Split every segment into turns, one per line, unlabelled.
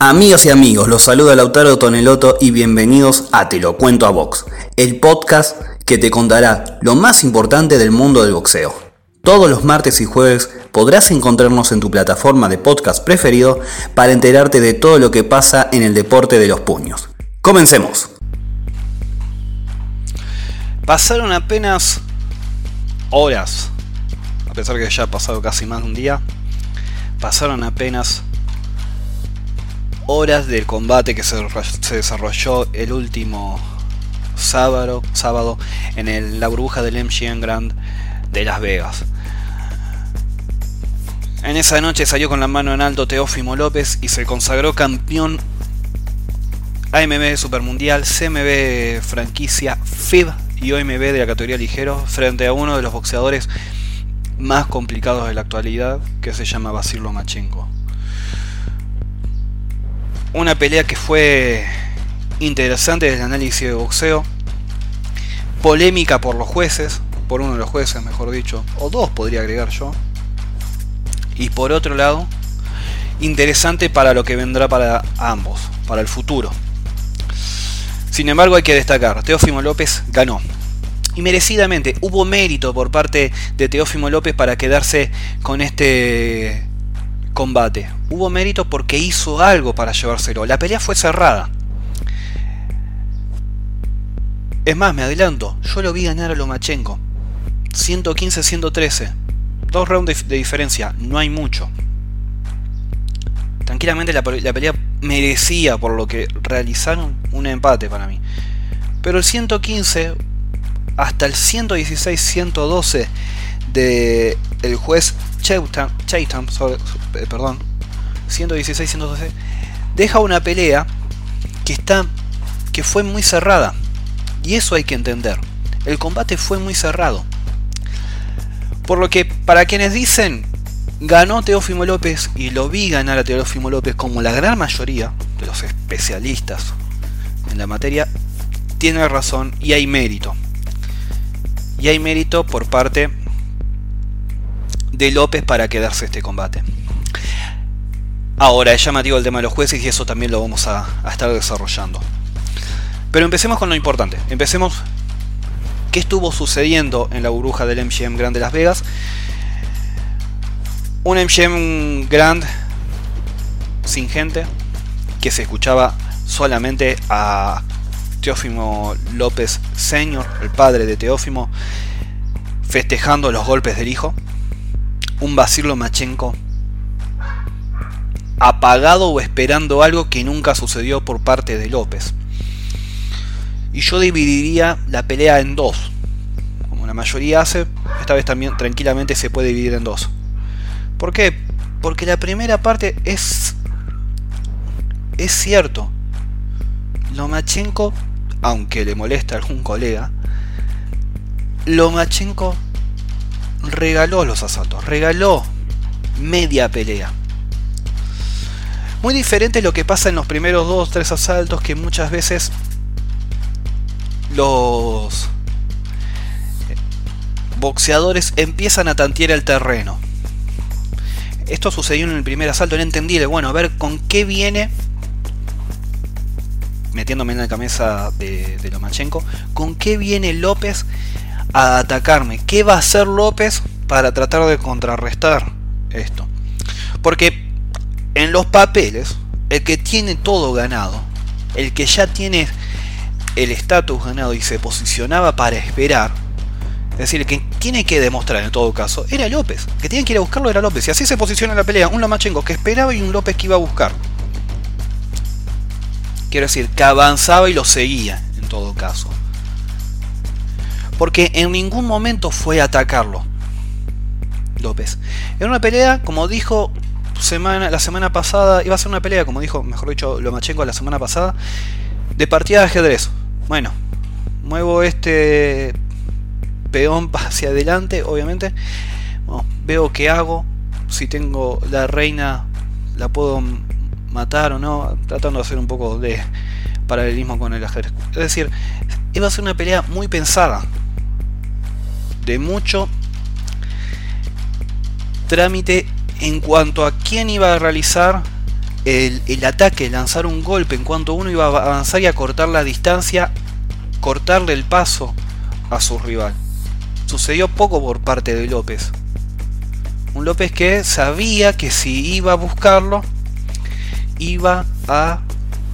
Amigos y amigos, los saluda Lautaro Toneloto y bienvenidos a Te lo cuento a Box, el podcast que te contará lo más importante del mundo del boxeo. Todos los martes y jueves podrás encontrarnos en tu plataforma de podcast preferido para enterarte de todo lo que pasa en el deporte de los puños. Comencemos.
Pasaron apenas horas, a pesar que ya ha pasado casi más de un día, pasaron apenas horas del combate que se, desarrolló el último sábado, sábado en la burbuja del MGM Grand de Las Vegas. En esa noche salió con la mano en alto Teófimo López y se consagró campeón AMB Supermundial, CMB franquicia FIB y OMB de la categoría ligero frente a uno de los boxeadores más complicados de la actualidad que se llama Basil Lomachenko. Una pelea que fue interesante desde el análisis de boxeo. Polémica por los jueces, por uno de los jueces mejor dicho, o dos podría agregar yo. Y por otro lado, interesante para lo que vendrá para ambos, para el futuro. Sin embargo hay que destacar, Teófimo López ganó. Y merecidamente, hubo mérito por parte de Teófimo López para quedarse con este combate. Hubo mérito porque hizo algo para llevárselo. La pelea fue cerrada. Es más, me adelanto, yo lo vi ganar a Lomachenko. 115-113. Dos rounds de, diferencia, no hay mucho. Tranquilamente la, la pelea merecía por lo que realizaron un empate para mí. Pero el 115 hasta el 116-112 de el juez Chaitam, eh, perdón, 116, 112, deja una pelea que está que fue muy cerrada. Y eso hay que entender. El combate fue muy cerrado. Por lo que para quienes dicen ganó Teófimo López y lo vi ganar a Teófimo López como la gran mayoría de los especialistas en la materia, tiene razón y hay mérito. Y hay mérito por parte de López para quedarse este combate. Ahora, es llamativo el tema de los jueces y eso también lo vamos a, estar desarrollando. Pero empecemos con lo importante. Empecemos qué estuvo sucediendo en la burbuja del MGM Grand de Las Vegas. Un MGM Grand sin gente, que se escuchaba solamente a Teófimo López Senior, el padre de Teófimo, festejando los golpes del hijo un Basilio Machenko apagado o esperando algo que nunca sucedió por parte de López. Y yo dividiría la pelea en dos. Como la mayoría hace, esta vez también tranquilamente se puede dividir en dos. ¿Por qué? Porque la primera parte es. Es cierto. Lomachenko, aunque le molesta a algún colega, Lomachenko regaló los asaltos, regaló media pelea. Muy diferente lo que pasa en los primeros dos, tres asaltos que muchas veces los boxeadores empiezan a tantear el terreno. Esto sucedió en el primer asalto, no entendí, bueno, a ver con qué viene, metiéndome en la cabeza de, de Lomachenko, con qué viene López a atacarme. ¿Qué va a hacer López para tratar de contrarrestar esto? Porque en los papeles, el que tiene todo ganado, el que ya tiene el estatus ganado y se posicionaba para esperar, es decir, que tiene que demostrar en todo caso, era López. Que tiene que ir a buscarlo era López. Y así se posiciona la pelea. Un Lomachenko que esperaba y un López que iba a buscar. Quiero decir, que avanzaba y lo seguía en todo caso porque en ningún momento fue atacarlo. López. En una pelea, como dijo semana, la semana pasada, iba a ser una pelea, como dijo, mejor dicho, Lomachenko la semana pasada, de partida de ajedrez. Bueno, muevo este peón hacia adelante, obviamente. veo qué hago, si tengo la reina, la puedo matar o no, tratando de hacer un poco de paralelismo con el ajedrez. Es decir, iba a ser una pelea muy pensada mucho trámite en cuanto a quién iba a realizar el, el, ataque, lanzar un golpe en cuanto uno iba a avanzar y a cortar la distancia, cortarle el paso a su rival. Sucedió poco por parte de López. Un López que sabía que si iba a buscarlo, iba a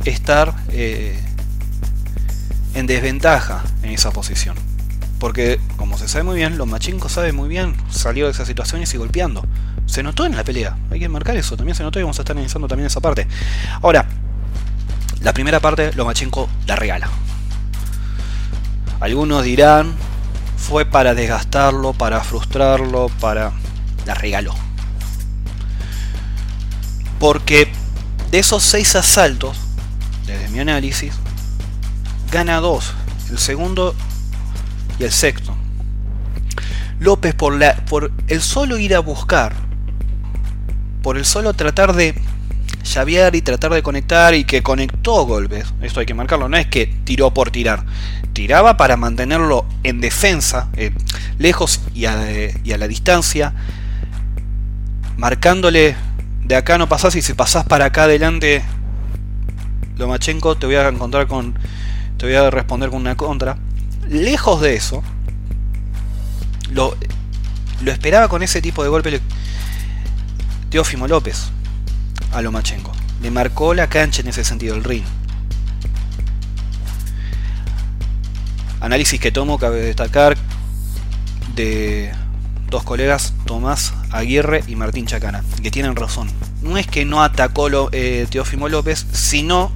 estar eh, en desventaja en esa posición. Porque, como se sabe muy bien, los machincos sabe muy bien salir de esas situaciones y golpeando. Se notó en la pelea, hay que marcar eso, también se notó y vamos a estar analizando también esa parte. Ahora, la primera parte, Lomachenko la regala. Algunos dirán, fue para desgastarlo, para frustrarlo, para... La regaló. Porque de esos seis asaltos, desde mi análisis, gana dos. El segundo y el sexto. López por, la, por el solo ir a buscar, por el solo tratar de llavear y tratar de conectar y que conectó golpes, esto hay que marcarlo, no es que tiró por tirar, tiraba para mantenerlo en defensa, eh, lejos y a, y a, la distancia, marcándole de acá no pasás y si pasás para acá adelante, Lomachenko te voy a encontrar con, te voy a responder con una contra. Lejos de eso, lo, lo esperaba con ese tipo de golpe Teófimo López a Lomachenko. Le marcó la cancha en ese sentido, el ring. Análisis que tomo, cabe destacar, de dos colegas, Tomás Aguirre y Martín Chacana, que tienen razón. No es que no atacó lo, eh, Teófimo López, sino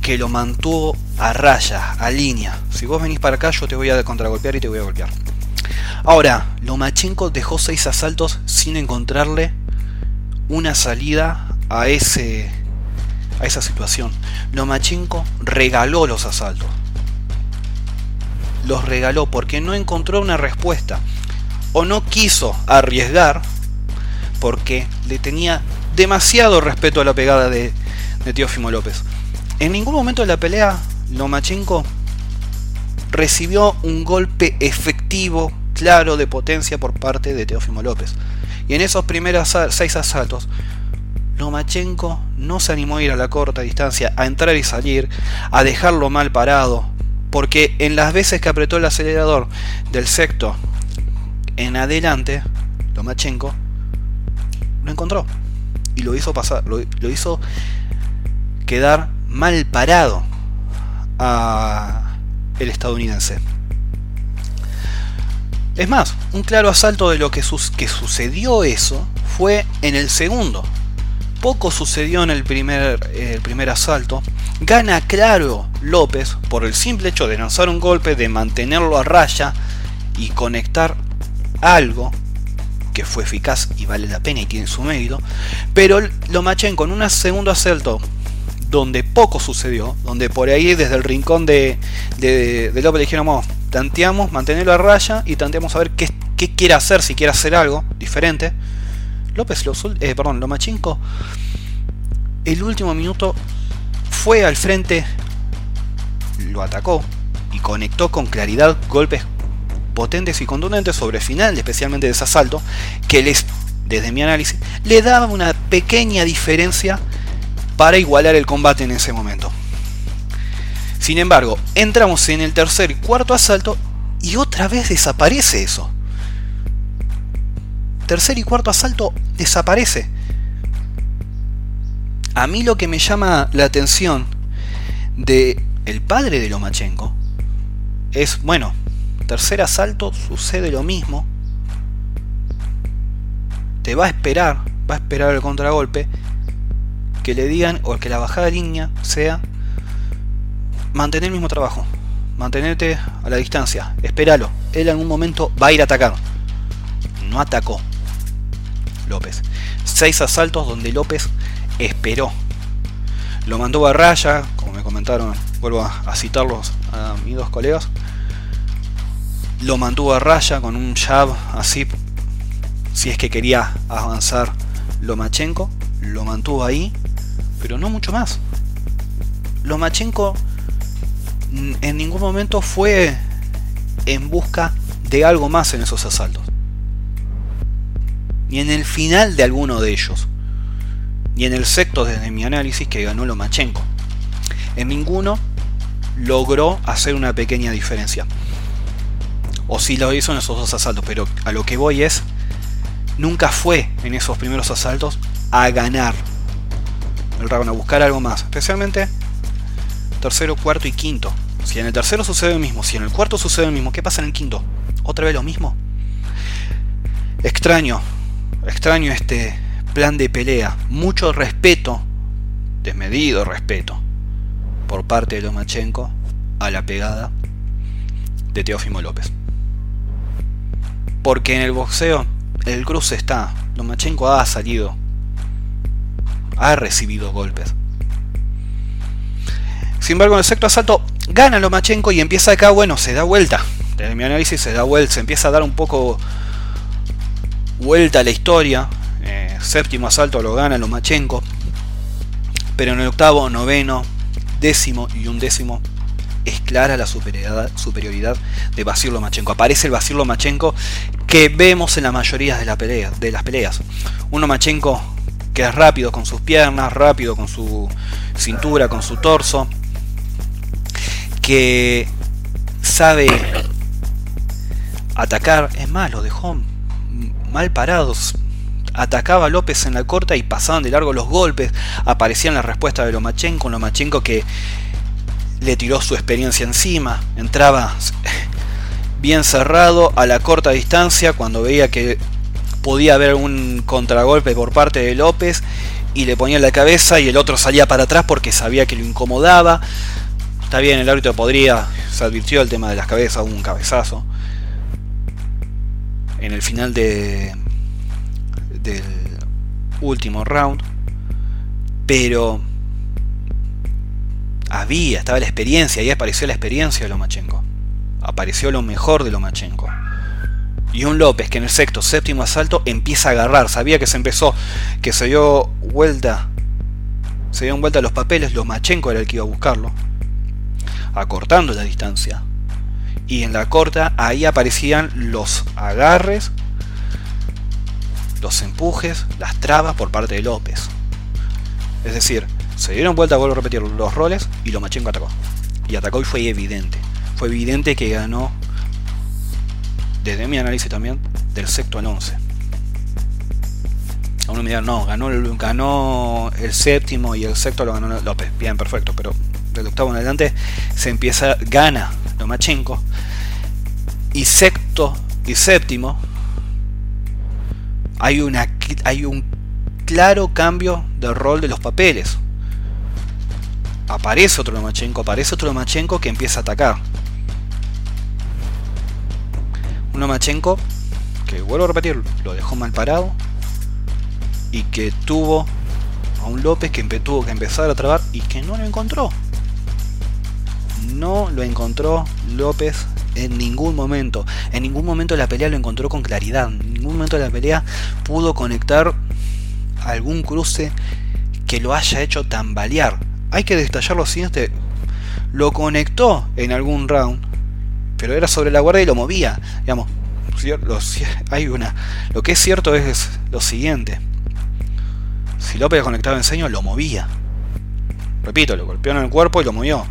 que lo mantuvo a raya, a línea. Si vos venís para acá, yo te voy a contragolpear y te voy a golpear. Ahora, Lomachenko dejó seis asaltos sin encontrarle una salida a ese a esa situación. Lomachenko regaló los asaltos. Los regaló porque no encontró una respuesta o no quiso arriesgar porque le tenía demasiado respeto a la pegada de, de Teófimo López. En ningún momento de la pelea Lomachenko recibió un golpe efectivo, claro, de potencia por parte de Teófimo López. Y en esos primeros seis asaltos, Lomachenko no se animó a ir a la corta distancia, a entrar y salir, a dejarlo mal parado, porque en las veces que apretó el acelerador del sexto en adelante, Lomachenko lo encontró y lo hizo pasar, lo, lo hizo quedar mal parado a el estadounidense. Es más, un claro asalto de lo que, que sucedió eso fue en el segundo. Poco sucedió en el primer, primer asalto. Gana claro López por el simple hecho de lanzar un golpe, de mantenerlo a raya y conectar algo que fue eficaz y vale la pena y tiene su mérito. Pero lo machen con un segundo asalto donde poco sucedió, donde por ahí desde el rincón de, de, López le dijeron, tanteamos, mantenerlo a raya y tanteamos a ver qué, quiere hacer, si quiere hacer algo diferente. López, eh, perdón, Lomachenko, el último minuto fue al frente, lo atacó y conectó con claridad golpes potentes y contundentes sobre el final, especialmente de ese asalto, que les, desde mi análisis, le daba una pequeña diferencia para igualar el combate en ese momento. Sin embargo, entramos en el tercer y cuarto asalto y otra vez desaparece eso. Tercer y cuarto asalto desaparece. A mí lo que me llama la atención de el padre de Lomachenko es, bueno, tercer asalto sucede lo mismo. Te va a esperar, va a esperar el contragolpe que le digan o que la bajada de línea sea mantener el mismo trabajo. Mantenerte a la distancia. Espéralo. Él en algún momento va a ir a atacar. No atacó. López. Seis asaltos donde López esperó. Lo mandó a raya, como me comentaron, vuelvo a, citarlos a mis dos colegas. Lo mantuvo a raya con un jab así, si es que quería avanzar Lomachenko. Lo mantuvo ahí, pero no mucho más. Lomachenko en ningún momento fue en busca de algo más en esos asaltos. Ni en el final de alguno de ellos. Ni en el sexto desde mi análisis que ganó Lomachenko. En ninguno logró hacer una pequeña diferencia. O si lo hizo en esos dos asaltos, pero a lo que voy es, nunca fue en esos primeros asaltos a ganar el dragón, a buscar algo más. Especialmente tercero, cuarto y quinto. Si en el tercero sucede lo mismo, si en el cuarto sucede lo mismo, ¿qué pasa en el quinto? ¿Otra vez lo mismo? Extraño, extraño este plan de pelea. Mucho respeto, desmedido respeto, por parte de Lomachenko a la pegada de Teófimo López. Porque en el boxeo el cruce está. Lomachenko ha salido. Ha recibido golpes. Sin embargo, en el sexto asalto gana Lomachenko y empieza acá, bueno, se da vuelta. Desde mi análisis se da vuelta, se empieza a dar un poco vuelta a la historia. Eh, séptimo asalto lo gana Lomachenko. Pero en el octavo, noveno, décimo y undécimo es clara la superioridad, de Basil Lomachenko. Aparece el Basil Lomachenko que vemos en la mayoría de, de las peleas. Un Lomachenko que es rápido con sus piernas, rápido con su cintura, con su torso, que sabe atacar. Es más, lo dejó mal parados. Atacaba a López en la corta y pasaban de largo los golpes. Aparecían la respuesta de Lomachenko. Lomachenko que le tiró su experiencia encima. Entraba bien cerrado a la corta distancia cuando veía que podía haber un contragolpe por parte de López y le ponía la cabeza y el otro salía para atrás porque sabía que lo incomodaba. Está bien, el árbitro podría, se advirtió el tema de las cabezas, un cabezazo. En el final de, del último round. Pero había, estaba la experiencia, ahí apareció la experiencia de Lomachenko. Apareció lo mejor de Lomachenko. Y un López que en el sexto, séptimo asalto empieza a agarrar. Sabía que se empezó, que se dio vuelta, se dio vuelta los papeles. Lomachenko era el que iba a buscarlo, acortando la distancia. Y en la corta ahí aparecían los agarres, los empujes, las trabas por parte de López. Es decir, se dieron vuelta, vuelvo a repetir, los roles y Lomachenko atacó. Y atacó y fue evidente. Fue evidente que ganó, desde mi análisis también, del sexto al once. A uno me dirán, no, ganó el, ganó el séptimo y el sexto lo ganó López. Bien, perfecto, pero del octavo en adelante se empieza, gana Lomachenko. Y sexto y séptimo hay, una, hay un claro cambio de rol de los papeles aparece otro Lomachenko, aparece otro Lomachenko que empieza a atacar. Un Lomachenko que, vuelvo a repetir, lo dejó mal parado y que tuvo a un López que tuvo que empezar a trabar y que no lo encontró. No lo encontró López en ningún momento. En ningún momento de la pelea lo encontró con claridad. En ningún momento de la pelea pudo conectar algún cruce que lo haya hecho tambalear hay que detallar lo siguiente. Lo conectó en algún round, pero era sobre la guardia y lo movía. Digamos, hay una. Lo que es cierto es lo siguiente. Si López conectaba en seño, lo movía. Repito, lo golpeó en el cuerpo y lo movió.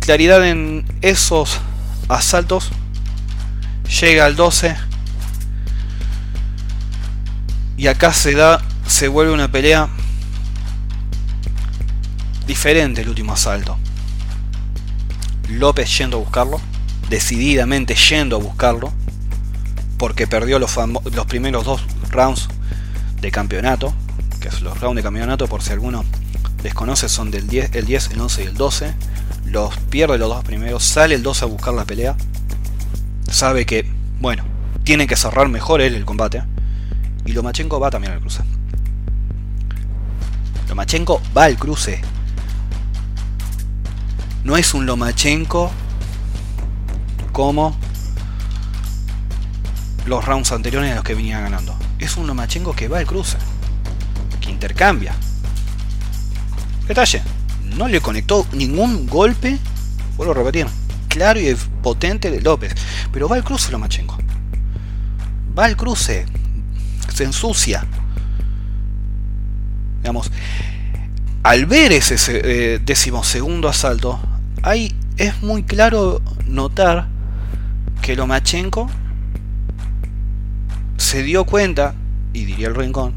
Claridad en esos asaltos. Llega al 12. Y acá se da. Se vuelve una pelea diferente el último asalto. López yendo a buscarlo, decididamente yendo a buscarlo, porque perdió los, los primeros dos rounds de campeonato, que los rounds de campeonato, por si alguno desconoce, son del 10, el 10, el 11 y el 12. Los pierde los dos primeros, sale el 12 a buscar la pelea. Sabe que, bueno, tiene que cerrar mejor él el combate. Y Lomachenko va también al cruce. Lomachenko va al cruce no es un Lomachenko como los rounds anteriores en los que venía ganando. Es un Lomachenko que va al cruce, que intercambia. Detalle, no le conectó ningún golpe, vuelvo a repetir, claro y potente de López, pero va al cruce Lomachenko. Va al cruce, se ensucia, digamos, al ver ese eh, asalto, ahí es muy claro notar que Lomachenko se dio cuenta, y diría el rincón,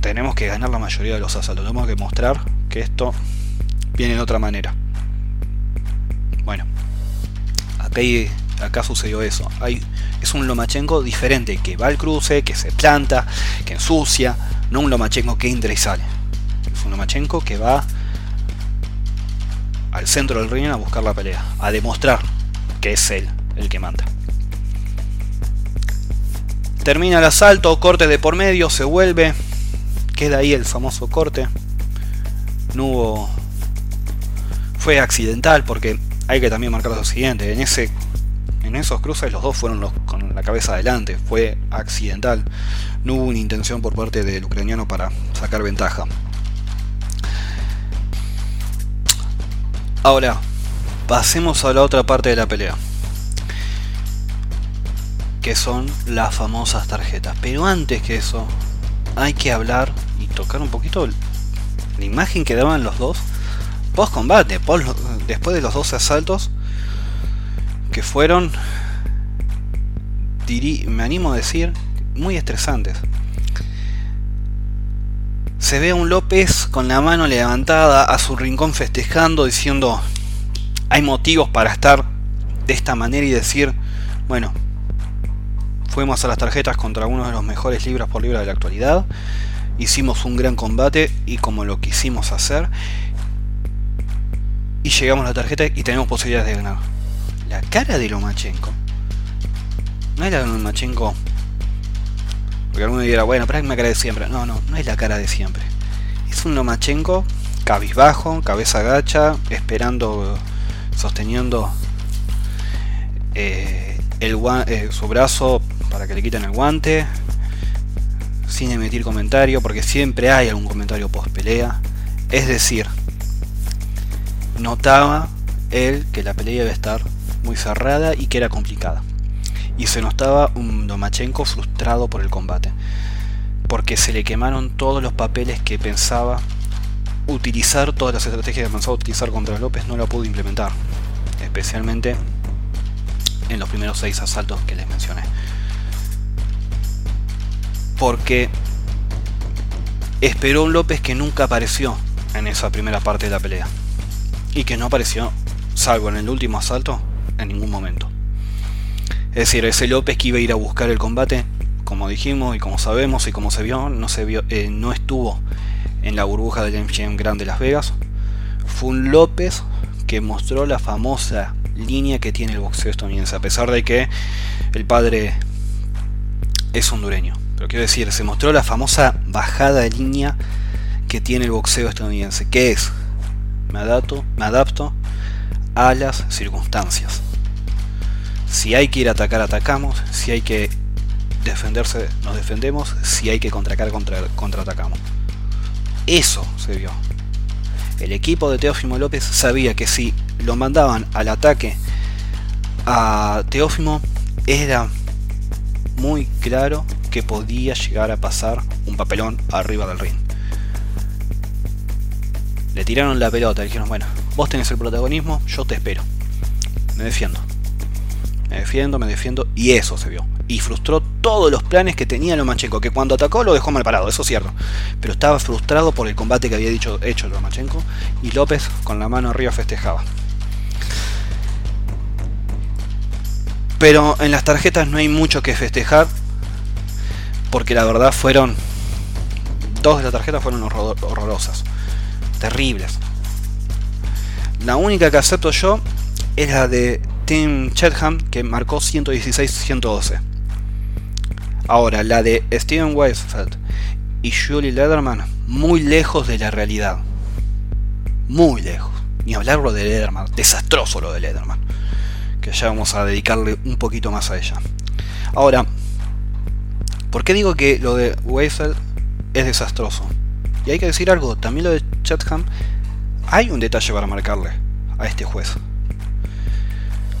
tenemos que ganar la mayoría de los asaltos, tenemos que mostrar que esto viene de otra manera. Bueno, acá, acá sucedió eso. Hay, es un Lomachenko diferente, que va al cruce, que se planta, que ensucia, no un Lomachenko que entra y sale. Es un Lomachenko que va al centro del ring a buscar la pelea, a demostrar que es él el que manda. Termina el asalto, corte de por medio, se vuelve, queda ahí el famoso corte. No hubo... Fue accidental porque hay que también marcar lo siguiente, en ese en esos cruces los dos fueron los con la cabeza adelante, fue accidental. No hubo una intención por parte del ucraniano para sacar ventaja. Ahora, pasemos a la otra parte de la pelea. Que son las famosas tarjetas. Pero antes que eso, hay que hablar y tocar un poquito la imagen que daban los dos post combate, después de los dos asaltos que fueron, me animo a decir, muy estresantes. Se ve a un López con la mano levantada a su rincón festejando, diciendo, hay motivos para estar de esta manera y decir, bueno, fuimos a las tarjetas contra uno de los mejores libras por libra de la actualidad, hicimos un gran combate y como lo quisimos hacer, y llegamos a la tarjeta y tenemos posibilidades de ganar. La cara de Lomachenko. No de Lomachenko porque alguno dirá, bueno, pero es una cara de siempre. No, no, no es la cara de siempre. Es un Lomachenko cabizbajo, cabeza gacha, esperando, sosteniendo eh, el eh, su brazo para que le quiten el guante, sin emitir comentario, porque siempre hay algún comentario post pelea. Es decir, notaba él que la pelea iba a estar muy cerrada y que era complicada y se notaba un Domachenko frustrado por el combate, porque se le quemaron todos los papeles que pensaba utilizar, todas las estrategias que pensaba utilizar contra López no la pudo implementar, especialmente en los primeros seis asaltos que les mencioné. Porque esperó un López que nunca apareció en esa primera parte de la pelea. Y que no apareció, salvo en el último asalto, en ningún momento. Es decir, ese López que iba a ir a buscar el combate, como dijimos y como sabemos y como se vio, no, se vio, eh, no estuvo en la burbuja del MGM Grand de Las Vegas. Fue un López que mostró la famosa línea que tiene el boxeo estadounidense, a pesar de que el padre es hondureño. Pero quiero decir, se mostró la famosa bajada de línea que tiene el boxeo estadounidense, que es, me adapto, me adapto a las circunstancias. Si hay que ir a atacar, atacamos. Si hay que defenderse, nos defendemos. Si hay que contraatacar, contra, contraatacamos. Eso se vio. El equipo de Teófimo López sabía que si lo mandaban al ataque a Teófimo, era muy claro que podía llegar a pasar un papelón arriba del ring. Le tiraron la pelota, le dijeron, bueno, vos tenés el protagonismo, yo te espero. Me defiendo. Me defiendo, me defiendo. Y eso se vio. Y frustró todos los planes que tenía Lomachenko. Que cuando atacó lo dejó mal parado, eso es cierto. Pero estaba frustrado por el combate que había dicho, hecho Lomachenko. Y López con la mano arriba festejaba. Pero en las tarjetas no hay mucho que festejar. Porque la verdad fueron. Dos de las tarjetas fueron horrorosas. Terribles. La única que acepto yo es la de Tim Chatham, que marcó 116-112. Ahora, la de Steven Weisfeld y Julie Lederman, muy lejos de la realidad. Muy lejos. Ni hablarlo de Lederman, desastroso lo de Lederman. Que ya vamos a dedicarle un poquito más a ella. Ahora, ¿por qué digo que lo de Weisfeld es desastroso? Y hay que decir algo, también lo de Chatham, hay un detalle para marcarle a este juez.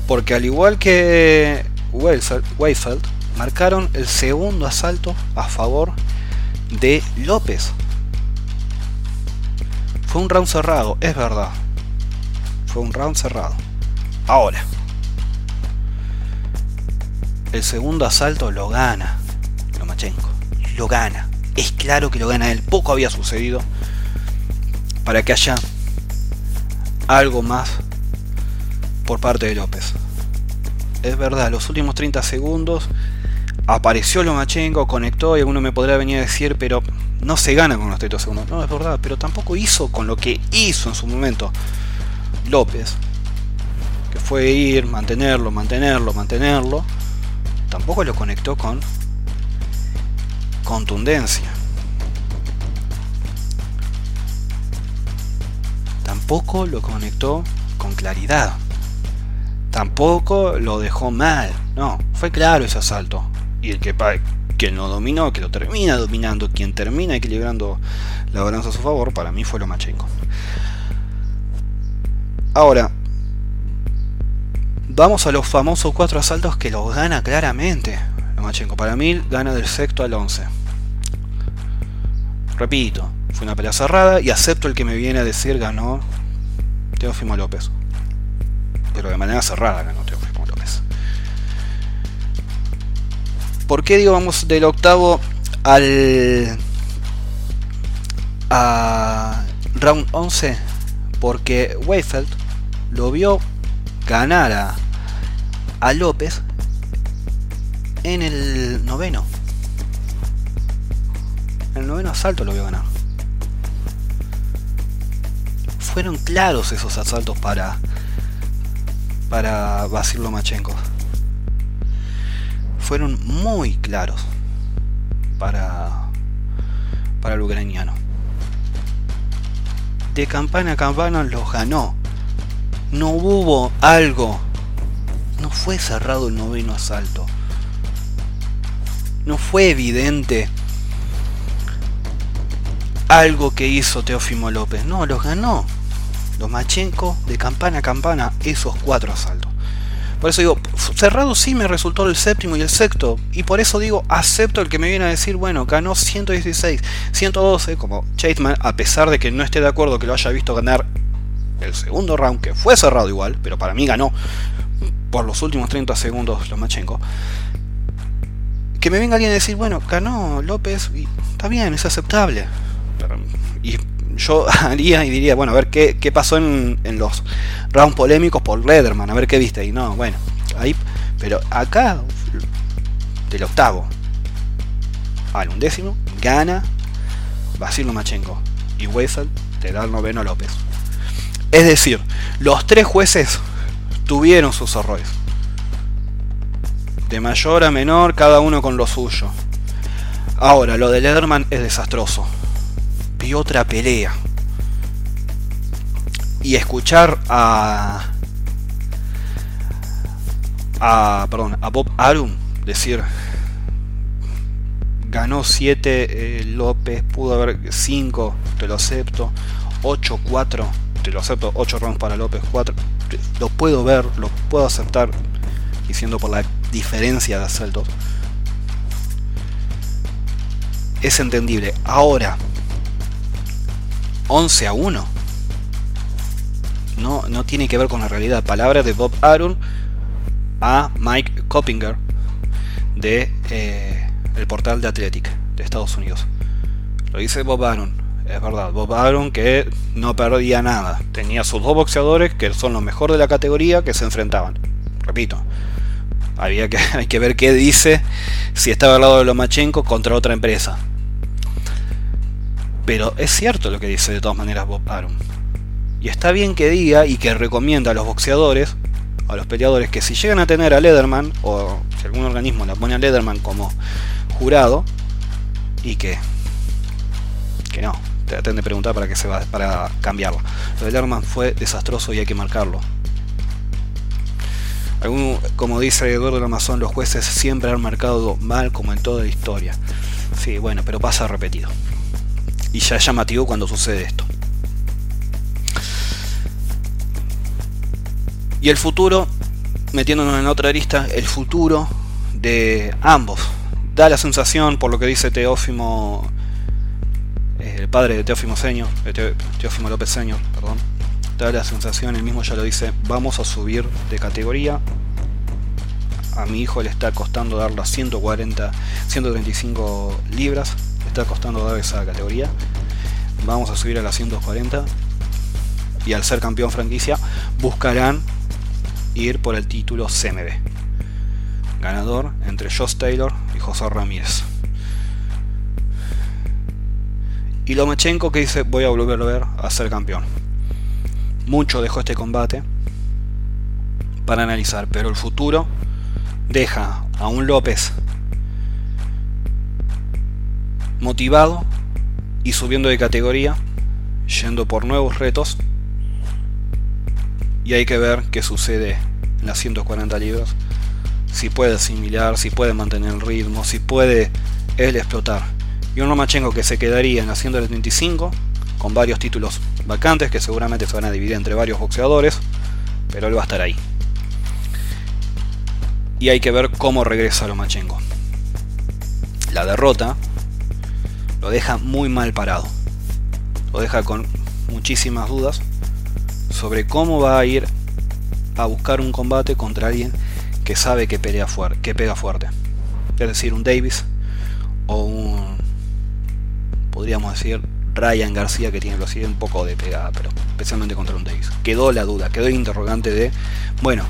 Porque al igual que Weifeld, marcaron el segundo asalto a favor de López. Fue un round cerrado, es verdad. Fue un round cerrado. Ahora. El segundo asalto lo gana Lomachenko. Lo gana. Es claro que lo gana él. Poco había sucedido para que haya algo más por parte de López. Es verdad, los últimos 30 segundos apareció Lomachenko, conectó y alguno me podrá venir a decir, pero no se gana con los 30 segundos. No, es verdad, pero tampoco hizo con lo que hizo en su momento López, que fue ir, mantenerlo, mantenerlo, mantenerlo. Tampoco lo conectó con contundencia. Tampoco lo conectó con claridad. Tampoco lo dejó mal. No, fue claro ese asalto. Y el que, quien lo dominó, que lo termina dominando, quien termina equilibrando la balanza a su favor, para mí fue Lomachenko. Ahora, vamos a los famosos cuatro asaltos que los gana claramente Lomachenko. Para mí gana del sexto al once. Repito, fue una pelea cerrada y acepto el que me viene a decir ganó Teófimo López. Pero de manera cerrada ganó Teófimo López. ¿Por qué digo vamos del octavo al a round 11? Porque Weifeld lo vio ganar a, a López en el noveno. En el noveno asalto lo vio ganar. Fueron claros esos asaltos para para Basil Lomachenko fueron muy claros para, para el ucraniano. De campana a campana los ganó. No hubo algo. No fue cerrado el noveno asalto. No fue evidente algo que hizo Teófimo López. No, los ganó. Lomachenko de campana a campana esos cuatro asaltos. Por eso digo, cerrado sí me resultó el séptimo y el sexto. Y por eso digo, acepto el que me viene a decir, bueno, ganó 116, 112, como Chateman, a pesar de que no esté de acuerdo que lo haya visto ganar el segundo round, que fue cerrado igual, pero para mí ganó por los últimos 30 segundos Lomachenko. Que me venga alguien a decir, bueno, ganó López y está bien, es aceptable. y yo haría y diría, bueno, a ver qué, pasó en, los rounds polémicos por Lederman, a ver qué viste. Y no, bueno, ahí, pero acá, del octavo al undécimo, gana Basil Lomachenko y Weissel te da el noveno López. Es decir, los tres jueces tuvieron sus errores. De mayor a menor, cada uno con lo suyo. Ahora, lo de Lederman es desastroso otra pelea. Y escuchar a. a. perdón, a Bob Arum decir. Ganó 7 eh, López, pudo haber 5, te lo acepto. 8-4, te lo acepto. 8 rounds para López, 4. Lo puedo ver, lo puedo aceptar. Diciendo por la diferencia de asaltos. Es entendible. Ahora, 11 a 1. No, no tiene que ver con la realidad. Palabras de Bob Aaron a Mike Coppinger de eh, el portal de Athletic de Estados Unidos. Lo dice Bob Aaron, es verdad. Bob Aaron que no perdía nada. Tenía sus dos boxeadores que son los mejores de la categoría que se enfrentaban. Repito, había que, hay que ver qué dice si estaba al lado de Lomachenko contra otra empresa. Pero es cierto lo que dice de todas maneras Bob Arum. Y está bien que diga y que recomienda a los boxeadores, a los peleadores, que si llegan a tener a Lederman, o si algún organismo la pone a Lederman como jurado, y que, que no, traten de preguntar para que se va para cambiarlo. Lo de Lederman fue desastroso y hay que marcarlo. como dice Eduardo Amazon, los jueces siempre han marcado mal como en toda la historia. Sí, bueno, pero pasa repetido. Y ya es llamativo cuando sucede esto. Y el futuro, metiéndonos en otra lista, el futuro de ambos. Da la sensación, por lo que dice Teófimo, eh, el padre de Teófimo Señor, Teófimo López Señor, perdón, da la sensación, el mismo ya lo dice, vamos a subir de categoría. A mi hijo le está costando dar las 140, 135 libras, está costando dar esa categoría. Vamos a subir a las 140 y al ser campeón franquicia buscarán ir por el título CMB. Ganador entre Josh Taylor y José Ramírez. Y Lomachenko que dice voy a volver a ver a ser campeón. Mucho dejó este combate para analizar, pero el futuro deja a un López motivado y subiendo de categoría, yendo por nuevos retos. Y hay que ver qué sucede en las 140 libras. Si puede asimilar, si puede mantener el ritmo, si puede él explotar y un Lomachenko que se quedaría en la 135 con varios títulos vacantes que seguramente se van a dividir entre varios boxeadores, pero él va a estar ahí. Y hay que ver cómo regresa Lomachenko. La derrota lo deja muy mal parado. Lo deja con muchísimas dudas sobre cómo va a ir a buscar un combate contra alguien que sabe que, pelea que pega fuerte. Es decir, un Davis o un podríamos decir, Ryan García, que tiene lo así un poco de pegada, pero especialmente contra un Davis. Quedó la duda, quedó el interrogante de, bueno,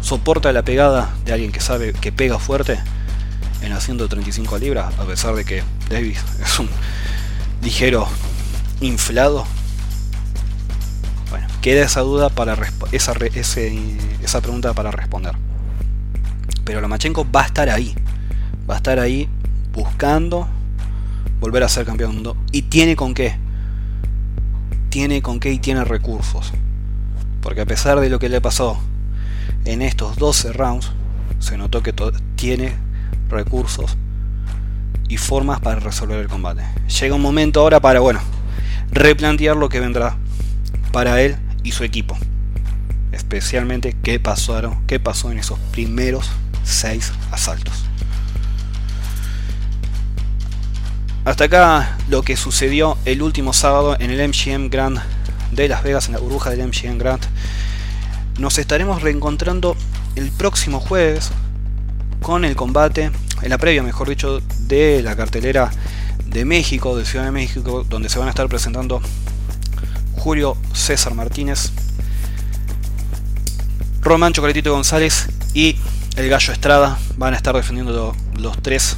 ¿soporta la pegada de alguien que sabe que pega fuerte en las 135 libras, a pesar de que Davis es un ligero inflado? Bueno, queda esa duda para esa, esa pregunta para responder. Pero Lomachenko va a estar ahí, va a estar ahí buscando volver a ser campeón del mundo. Y tiene con qué. Tiene con qué y tiene recursos. Porque a pesar de lo que le pasó en estos 12 rounds, se notó que tiene recursos y formas para resolver el combate. Llega un momento ahora para, bueno, replantear lo que vendrá para él y su equipo. Especialmente qué pasaron, qué pasó en esos primeros 6 asaltos. Hasta acá lo que sucedió el último sábado en el MGM Grand de Las Vegas, en la burbuja del MGM Grand. Nos estaremos reencontrando el próximo jueves con el combate, en la previa, mejor dicho, de la cartelera de México, de Ciudad de México, donde se van a estar presentando Julio César Martínez, Román Chocolatito González y el Gallo Estrada. Van a estar defendiendo los tres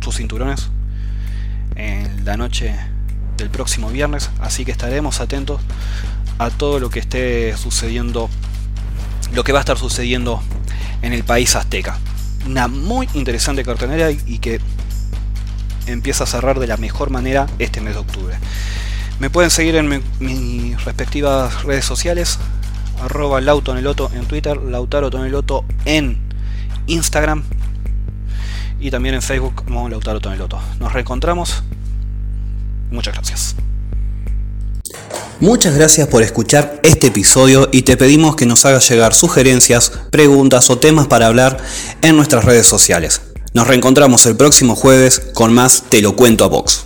sus cinturones en la noche del próximo viernes, así que estaremos atentos a todo lo que esté sucediendo, lo que va a estar sucediendo en el país azteca. Una muy interesante cartelera y que empieza a cerrar de la mejor manera este mes de octubre. Me pueden seguir en mis respectivas redes sociales, arroba lautoneloto en Twitter, Lautaro Toneloto en Instagram y también en Facebook como Lautaro Toneloto. Nos reencontramos. Muchas gracias.
Muchas gracias por escuchar este episodio y te pedimos que nos hagas llegar sugerencias, preguntas o temas para hablar en nuestras redes sociales. Nos reencontramos el próximo jueves con más Te lo cuento a Vox.